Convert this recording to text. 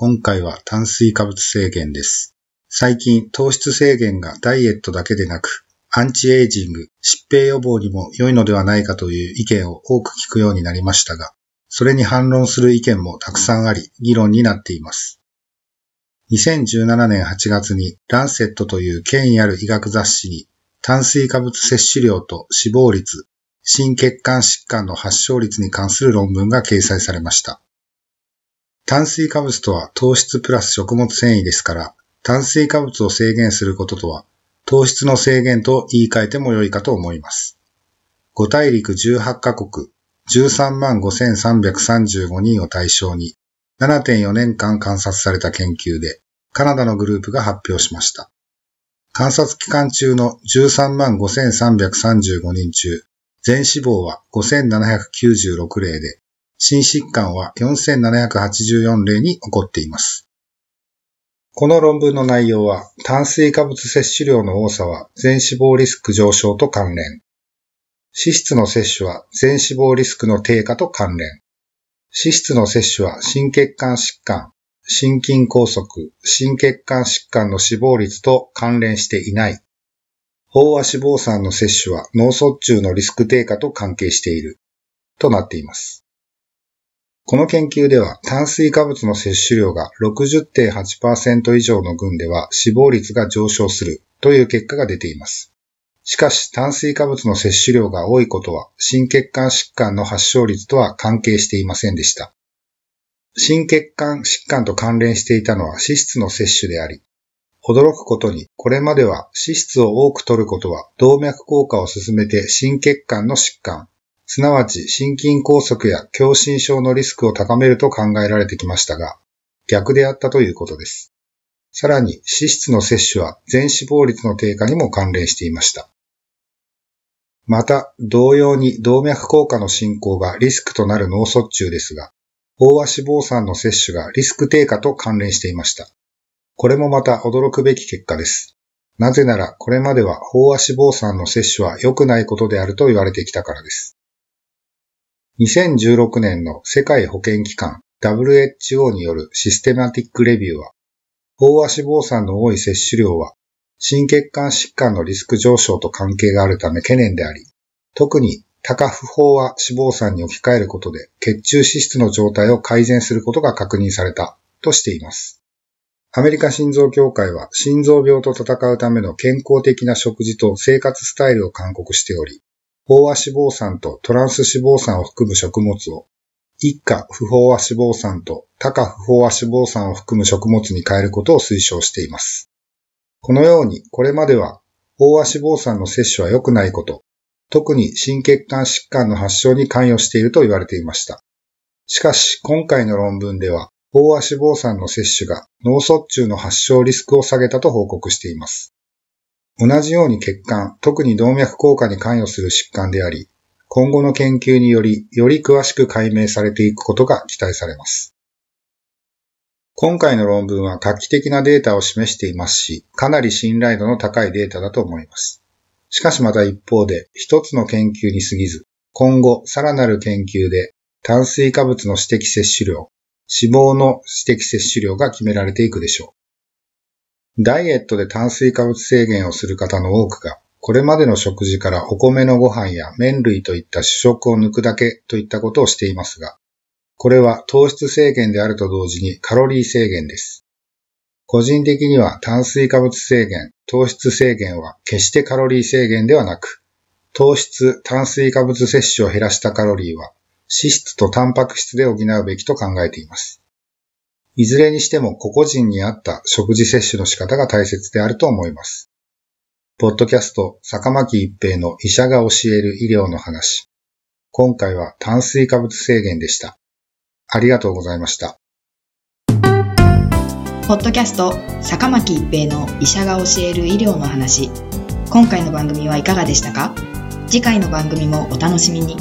今回は炭水化物制限です。最近、糖質制限がダイエットだけでなく、アンチエイジング、疾病予防にも良いのではないかという意見を多く聞くようになりましたが、それに反論する意見もたくさんあり、議論になっています。2017年8月にランセットという権威ある医学雑誌に炭水化物摂取量と死亡率、心血管疾患の発症率に関する論文が掲載されました。炭水化物とは糖質プラス食物繊維ですから、炭水化物を制限することとは、糖質の制限と言い換えても良いかと思います。5大陸18カ国、13万5335人を対象に、7.4年間観察された研究で、カナダのグループが発表しました。観察期間中の13万5335人中、全死亡は5796例で、心疾患は4784例に起こっています。この論文の内容は、炭水化物摂取量の多さは全死亡リスク上昇と関連。脂質の摂取は全死亡リスクの低下と関連。脂質の摂取は心血管疾患、心筋梗塞、心血管疾患の死亡率と関連していない。飽和脂肪酸の摂取は脳卒中のリスク低下と関係している。となっています。この研究では炭水化物の摂取量が60.8%以上の群では死亡率が上昇するという結果が出ています。しかし炭水化物の摂取量が多いことは心血管疾患の発症率とは関係していませんでした。心血管疾患と関連していたのは脂質の摂取であり、驚くことにこれまでは脂質を多く摂ることは動脈硬化を進めて心血管の疾患、すなわち心筋梗塞や狭心症のリスクを高めると考えられてきましたが、逆であったということです。さらに脂質の摂取は全死亡率の低下にも関連していました。また、同様に動脈硬化の進行がリスクとなる脳卒中ですが、飽和脂肪酸の摂取がリスク低下と関連していました。これもまた驚くべき結果です。なぜなら、これまでは飽和脂肪酸の摂取は良くないことであると言われてきたからです。2016年の世界保健機関 WHO によるシステマティックレビューは、飽和脂肪酸の多い摂取量は、心血管疾患のリスク上昇と関係があるため懸念であり、特に高不飽和脂肪酸に置き換えることで血中脂質の状態を改善することが確認されたとしています。アメリカ心臓協会は心臓病と戦うための健康的な食事と生活スタイルを勧告しており、飽和脂肪酸とトランス脂肪酸を含む食物を一価不飽和脂肪酸と高不飽和脂肪酸を含む食物に変えることを推奨しています。このように、これまでは飽和脂肪酸の摂取は良くないこと、特に心血管疾患の発症に関与していると言われていました。しかし、今回の論文では、飽和脂肪酸の摂取が脳卒中の発症リスクを下げたと報告しています。同じように血管、特に動脈硬化に関与する疾患であり、今後の研究により、より詳しく解明されていくことが期待されます。今回の論文は画期的なデータを示していますし、かなり信頼度の高いデータだと思います。しかしまた一方で、一つの研究に過ぎず、今後さらなる研究で炭水化物の指摘摂取量、脂肪の指摘摂取量が決められていくでしょう。ダイエットで炭水化物制限をする方の多くが、これまでの食事からお米のご飯や麺類といった主食を抜くだけといったことをしていますが、これは糖質制限であると同時にカロリー制限です。個人的には炭水化物制限、糖質制限は決してカロリー制限ではなく、糖質、炭水化物摂取を減らしたカロリーは脂質とタンパク質で補うべきと考えています。いずれにしても個々人に合った食事摂取の仕方が大切であると思います。ポッドキャスト、坂巻一平の医者が教える医療の話。今回は炭水化物制限でした。ありがとうございました。ポッドキャスト坂巻一平の医者が教える医療の話今回の番組はいかがでしたか？次回の番組もお楽しみに